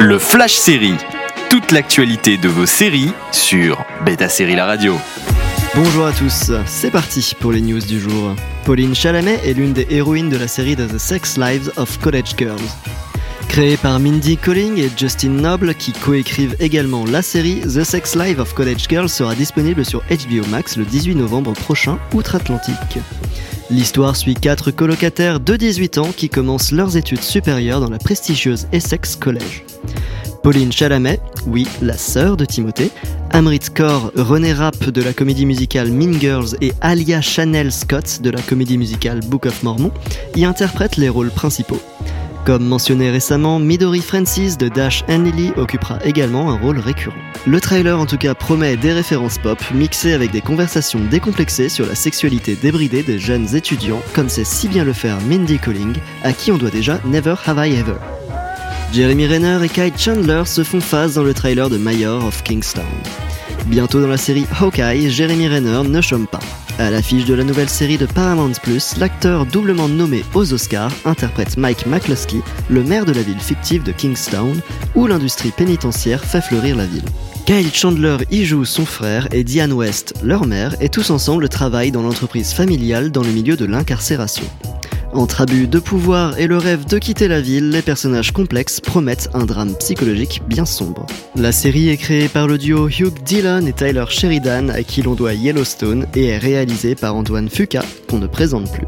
Le Flash Série. Toute l'actualité de vos séries sur Beta Série La Radio. Bonjour à tous, c'est parti pour les news du jour. Pauline Chalamet est l'une des héroïnes de la série The Sex Lives of College Girls. Créée par Mindy Colling et Justin Noble, qui coécrivent également la série, The Sex Lives of College Girls sera disponible sur HBO Max le 18 novembre prochain, outre-Atlantique. L'histoire suit quatre colocataires de 18 ans qui commencent leurs études supérieures dans la prestigieuse Essex College. Pauline Chalamet, oui, la sœur de Timothée, Amrit Kaur, René Rapp de la comédie musicale Mean Girls et Alia Chanel Scott de la comédie musicale Book of Mormon y interprètent les rôles principaux. Comme mentionné récemment, Midori Francis de Dash and Lily occupera également un rôle récurrent. Le trailer en tout cas promet des références pop mixées avec des conversations décomplexées sur la sexualité débridée des jeunes étudiants, comme sait si bien le faire Mindy Colling, à qui on doit déjà Never Have I Ever. Jeremy Renner et Kyle Chandler se font face dans le trailer de Mayor of Kingstown. Bientôt dans la série Hawkeye, Jeremy Renner ne chôme pas. À l'affiche de la nouvelle série de Paramount+, l'acteur doublement nommé aux Oscars interprète Mike McCluskey, le maire de la ville fictive de Kingstown, où l'industrie pénitentiaire fait fleurir la ville. Kyle Chandler y joue son frère et Diane West, leur mère, et tous ensemble travaillent dans l'entreprise familiale dans le milieu de l'incarcération. Entre abus de pouvoir et le rêve de quitter la ville, les personnages complexes promettent un drame psychologique bien sombre. La série est créée par le duo Hugh Dillon et Tyler Sheridan, à qui l'on doit Yellowstone, et est réalisée par Antoine Fuca, qu'on ne présente plus.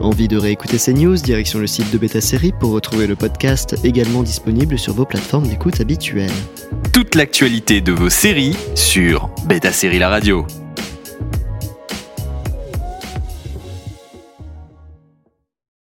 Envie de réécouter ces news Direction le site de Beta Série pour retrouver le podcast également disponible sur vos plateformes d'écoute habituelles. Toute l'actualité de vos séries sur Beta Série La Radio.